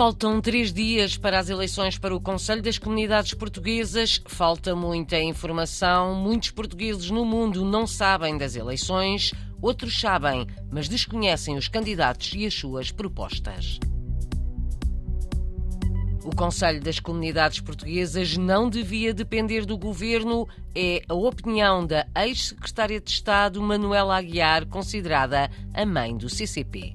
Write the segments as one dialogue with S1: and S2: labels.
S1: Faltam três dias para as eleições para o Conselho das Comunidades Portuguesas. Falta muita informação. Muitos portugueses no mundo não sabem das eleições, outros sabem, mas desconhecem os candidatos e as suas propostas. O Conselho das Comunidades Portuguesas não devia depender do governo, é a opinião da ex-secretária de Estado Manuela Aguiar, considerada a mãe do CCP.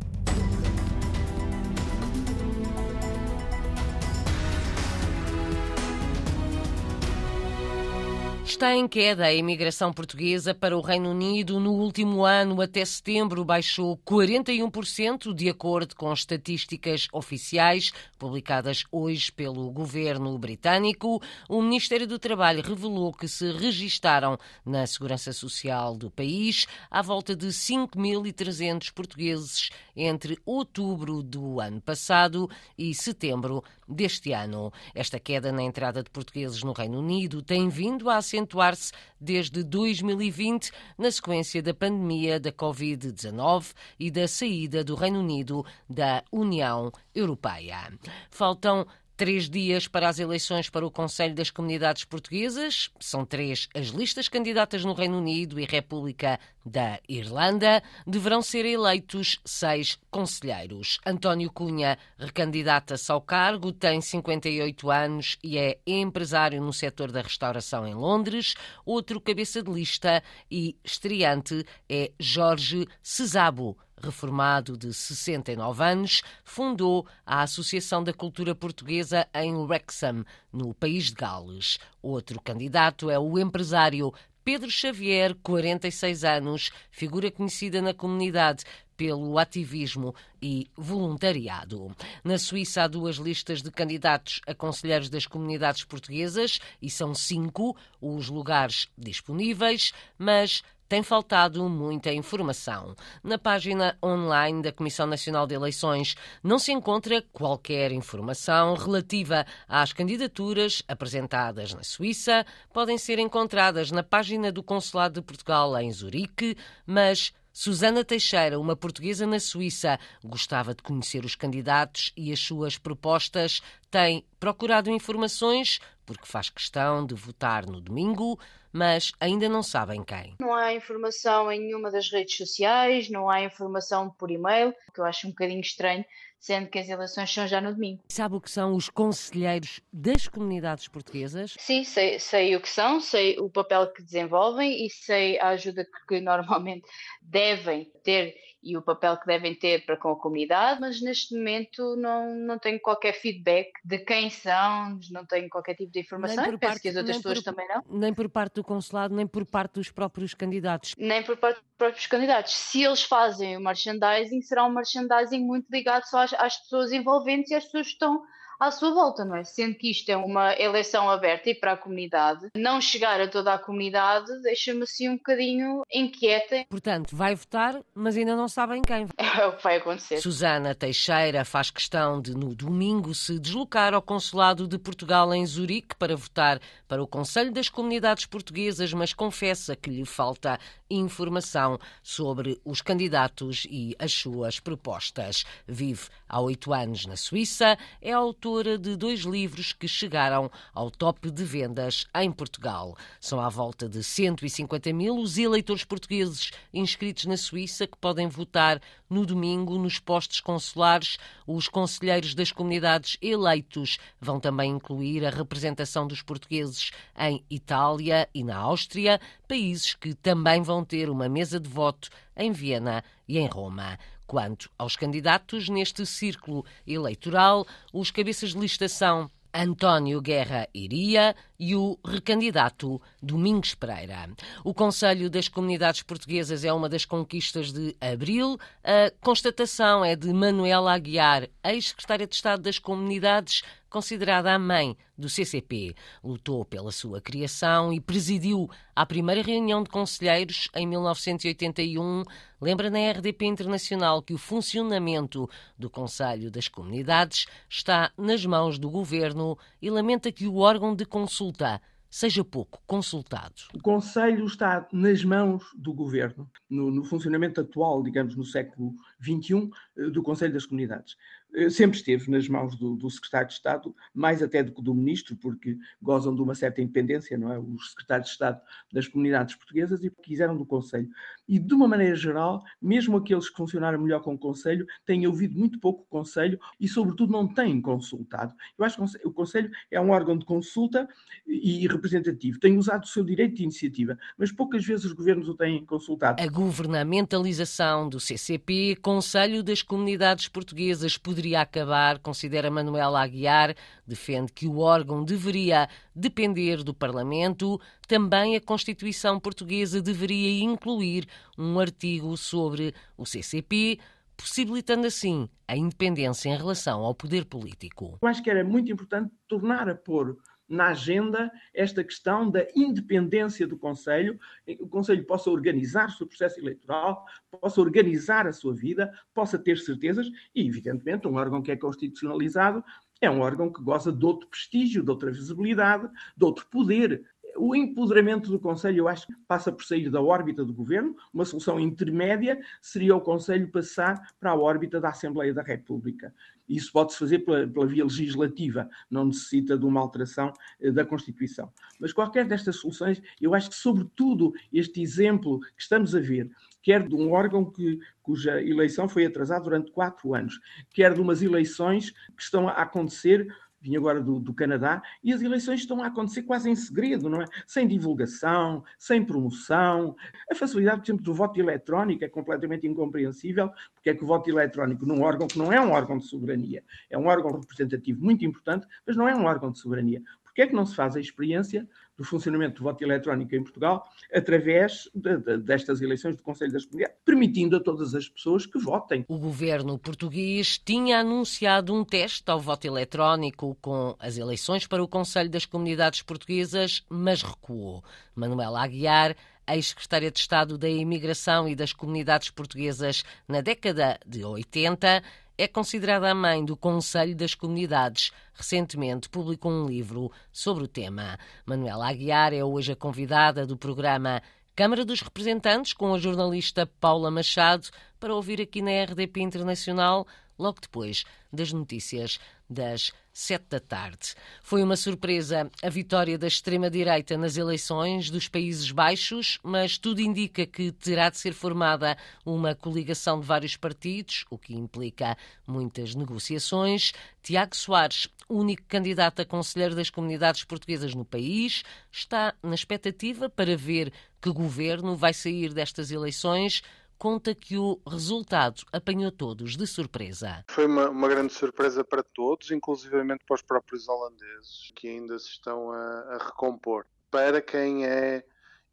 S1: Está em queda a imigração portuguesa para o Reino Unido. No último ano, até setembro, baixou 41%, de acordo com estatísticas oficiais publicadas hoje pelo governo britânico. O Ministério do Trabalho revelou que se registaram na Segurança Social do país à volta de 5.300 portugueses entre outubro do ano passado e setembro deste ano. Esta queda na entrada de portugueses no Reino Unido tem vindo a acentuar-se desde 2020, na sequência da pandemia da Covid-19 e da saída do Reino Unido da União Europeia. Faltam Três dias para as eleições para o Conselho das Comunidades Portuguesas. São três as listas candidatas no Reino Unido e República da Irlanda. Deverão ser eleitos seis conselheiros. António Cunha recandidata-se ao cargo, tem 58 anos e é empresário no setor da restauração em Londres. Outro cabeça de lista e estreante é Jorge Cesabo reformado de 69 anos, fundou a Associação da Cultura Portuguesa em Wrexham, no país de Gales. Outro candidato é o empresário Pedro Xavier, 46 anos, figura conhecida na comunidade pelo ativismo e voluntariado. Na Suíça há duas listas de candidatos a conselheiros das comunidades portuguesas e são cinco os lugares disponíveis, mas tem faltado muita informação. Na página online da Comissão Nacional de Eleições não se encontra qualquer informação relativa às candidaturas apresentadas na Suíça. Podem ser encontradas na página do Consulado de Portugal em Zurique, mas Susana Teixeira, uma portuguesa na Suíça, gostava de conhecer os candidatos e as suas propostas. Tem procurado informações porque faz questão de votar no domingo, mas ainda não sabem quem.
S2: Não há informação em nenhuma das redes sociais, não há informação por e-mail, que eu acho um bocadinho estranho, sendo que as eleições são já no domingo.
S1: Sabe o que são os conselheiros das comunidades portuguesas?
S2: Sim, sei, sei o que são, sei o papel que desenvolvem e sei a ajuda que normalmente devem ter e o papel que devem ter para com a comunidade, mas neste momento não, não tenho qualquer feedback de quem são, não tenho qualquer tipo de informação, nem por parte, que as outras pessoas por, também não.
S1: Nem por parte do consulado, nem por parte dos próprios candidatos.
S2: Nem por parte dos próprios candidatos. Se eles fazem o merchandising, será um merchandising muito ligado só às, às pessoas envolventes e às pessoas que estão à sua volta, não é? Sendo que isto é uma eleição aberta e para a comunidade, não chegar a toda a comunidade deixa-me assim um bocadinho inquieta.
S1: Portanto, vai votar, mas ainda não sabem quem.
S2: É o que vai acontecer.
S1: Susana Teixeira faz questão de, no domingo, se deslocar ao Consulado de Portugal em Zurique para votar para o Conselho das Comunidades Portuguesas, mas confessa que lhe falta informação sobre os candidatos e as suas propostas. Vive há oito anos na Suíça, é autora de dois livros que chegaram ao top de vendas em Portugal. São à volta de 150 mil os eleitores portugueses inscritos na Suíça que podem votar no domingo nos postos consulares. Os conselheiros das comunidades eleitos vão também incluir a representação dos portugueses em Itália e na Áustria, países que também vão ter uma mesa de voto em Viena e em Roma. Quanto aos candidatos neste círculo eleitoral, os cabeças de lista são António Guerra Iria e o recandidato Domingos Pereira. O Conselho das Comunidades Portuguesas é uma das conquistas de abril. A constatação é de Manuela Aguiar, ex-secretária de Estado das Comunidades, considerada a mãe do CCP. Lutou pela sua criação e presidiu a primeira reunião de conselheiros em 1981. Lembra na RDP Internacional que o funcionamento do Conselho das Comunidades está nas mãos do governo e lamenta que o órgão de consulta seja pouco consultado.
S3: O Conselho está nas mãos do Governo, no, no funcionamento atual, digamos, no século XXI, eh, do Conselho das Comunidades. Eh, sempre esteve nas mãos do, do, secretário de Estado, mais até do que do ministro, porque gozam de uma certa independência, não é? Os secretários de Estado das comunidades portuguesas e quiseram do Conselho. E, de uma maneira geral, mesmo aqueles que funcionaram melhor com o Conselho, têm ouvido muito pouco o Conselho e, sobretudo, não têm consultado. Eu acho que o Conselho é um órgão de consulta e representativo, tem usado o seu direito de iniciativa, mas poucas vezes os governos o têm consultado.
S1: A governamentalização do CCP, Conselho das Comunidades Portuguesas, poderia acabar, considera Manuela Aguiar, defende que o órgão deveria depender do Parlamento. Também a Constituição Portuguesa deveria incluir um artigo sobre o CCP, possibilitando assim a independência em relação ao poder político.
S3: Eu acho que era muito importante tornar a pôr na agenda esta questão da independência do Conselho, o Conselho possa organizar o seu processo eleitoral, possa organizar a sua vida, possa ter certezas e, evidentemente, um órgão que é constitucionalizado é um órgão que goza de outro prestígio, de outra visibilidade, de outro poder o empoderamento do Conselho, eu acho, passa por sair da órbita do Governo. Uma solução intermédia seria o Conselho passar para a órbita da Assembleia da República. Isso pode-se fazer pela, pela, via legislativa, não necessita de uma alteração eh, da Constituição. Mas qualquer destas soluções, eu acho que, sobretudo, este exemplo que estamos a ver, quer de um órgão que, cuja eleição foi atrasada durante quatro anos, quer de umas eleições que estão a acontecer vim agora do, do, Canadá, e as eleições estão a acontecer quase em segredo, não é? Sem divulgação, sem promoção. A facilidade, por exemplo, do voto eletrónico é completamente incompreensível, porque é que o voto eletrónico num órgão que não é um órgão de soberania, é um órgão representativo muito importante, mas não é um órgão de soberania. Porquê é que não se faz a experiência do funcionamento do voto eletrónico em Portugal através de, de, destas eleições do Conselho das Comunidades, permitindo a todas as pessoas que votem.
S1: O governo português tinha anunciado um teste ao voto eletrónico com as eleições para o Conselho das Comunidades Portuguesas, mas recuou. Manuela Aguiar ex-secretária de Estado da Imigração e das Comunidades Portuguesas na década de 80, é considerada a mãe do Conselho das Comunidades. Recentemente publicou um livro sobre o tema. Manuela Aguiar é hoje a convidada do programa Câmara dos Representantes com a jornalista Paula Machado para ouvir aqui na RDP Internacional logo depois das notícias das sete da tarde. Foi uma surpresa a vitória da extrema-direita nas eleições dos Países Baixos, mas tudo indica que terá de ser formada uma coligação de vários partidos, o que implica muitas negociações. Tiago Soares, único candidato a conselheiro das comunidades portuguesas no país, está na expectativa para ver que governo vai sair destas eleições conta que o resultado apanhou todos de surpresa.
S4: Foi uma, uma grande surpresa para todos, inclusivamente para os próprios holandeses, que ainda se estão a, a recompor. Para quem é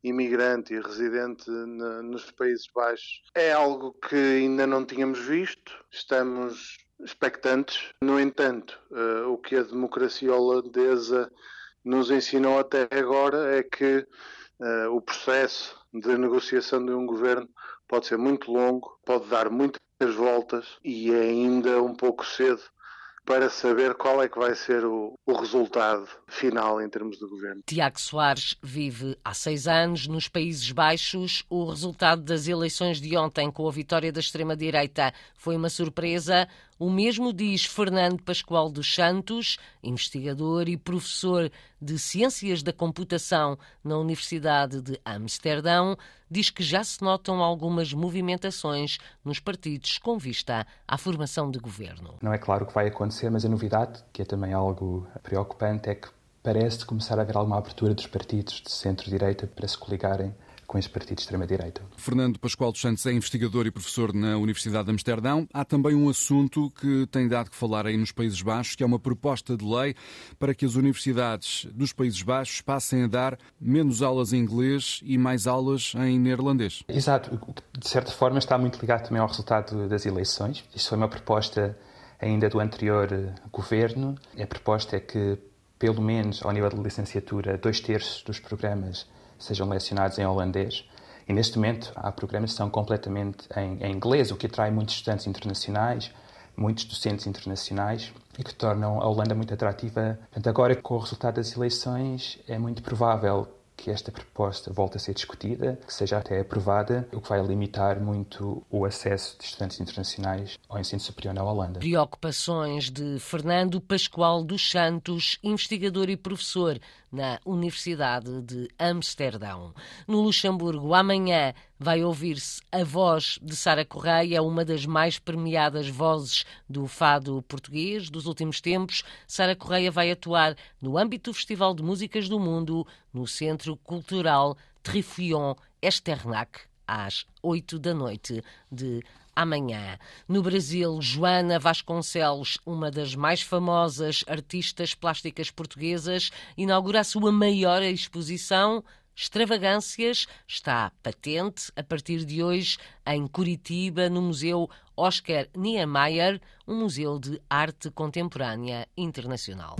S4: imigrante e residente na, nos Países Baixos, é algo que ainda não tínhamos visto. Estamos expectantes. No entanto, uh, o que a democracia holandesa nos ensinou até agora é que uh, o processo de negociação de um governo pode ser muito longo, pode dar muitas voltas e é ainda um pouco cedo para saber qual é que vai ser o, o, resultado final em termos de governo.
S1: Tiago Soares vive há seis anos nos Países Baixos. O resultado das eleições de ontem, com a vitória da extrema-direita, foi uma surpresa. O mesmo diz Fernando Pascoal dos Santos, investigador e professor de Ciências da Computação na Universidade de Amsterdão. Diz que já se notam algumas movimentações nos partidos com vista à formação de governo.
S5: Não é claro o que vai acontecer, mas a novidade, que é também algo preocupante, é que parece começar a haver alguma abertura dos partidos de centro-direita para se coligarem com esse partido de extrema-direita.
S6: Fernando Pascoal dos Santos é investigador e professor na Universidade de Amsterdão. Há também um assunto que tem dado que falar aí nos Países Baixos, que é uma proposta de lei para que as universidades dos Países Baixos passem a dar menos aulas em inglês e mais aulas em neerlandês.
S5: Exato. De certa forma está muito ligado também ao resultado das eleições. Isso foi uma proposta ainda do anterior eh, governo. A proposta é que, pelo menos ao nível de licenciatura, dois terços dos programas sejam lecionados em holandês. E neste momento há programas que são completamente em, em inglês, o que atrai muitos estudantes internacionais, muitos docentes internacionais e que tornam a Holanda muito atrativa. Portanto, agora com o resultado das eleições é muito provável que esta proposta volte a ser discutida, que seja até aprovada, o que vai limitar muito o acesso de estudantes internacionais ao ensino superior na Holanda.
S1: Preocupações de Fernando Pascoal dos Santos, investigador e professor na Universidade de Amsterdão. No Luxemburgo, amanhã vai ouvir-se a voz de Sara Correia, uma das mais premiadas vozes do fado português dos últimos tempos. Sara Correia vai atuar no âmbito do Festival de Músicas do Mundo, no Centro Cultural Trifion Esternac, às oito da noite de amanhã. No Brasil, Joana Vasconcelos, uma das mais famosas artistas plásticas portuguesas, inaugura a sua maior exposição. Extravagâncias está patente a partir de hoje em Curitiba, no Museu Oscar Niemeyer, um museu de arte contemporânea internacional.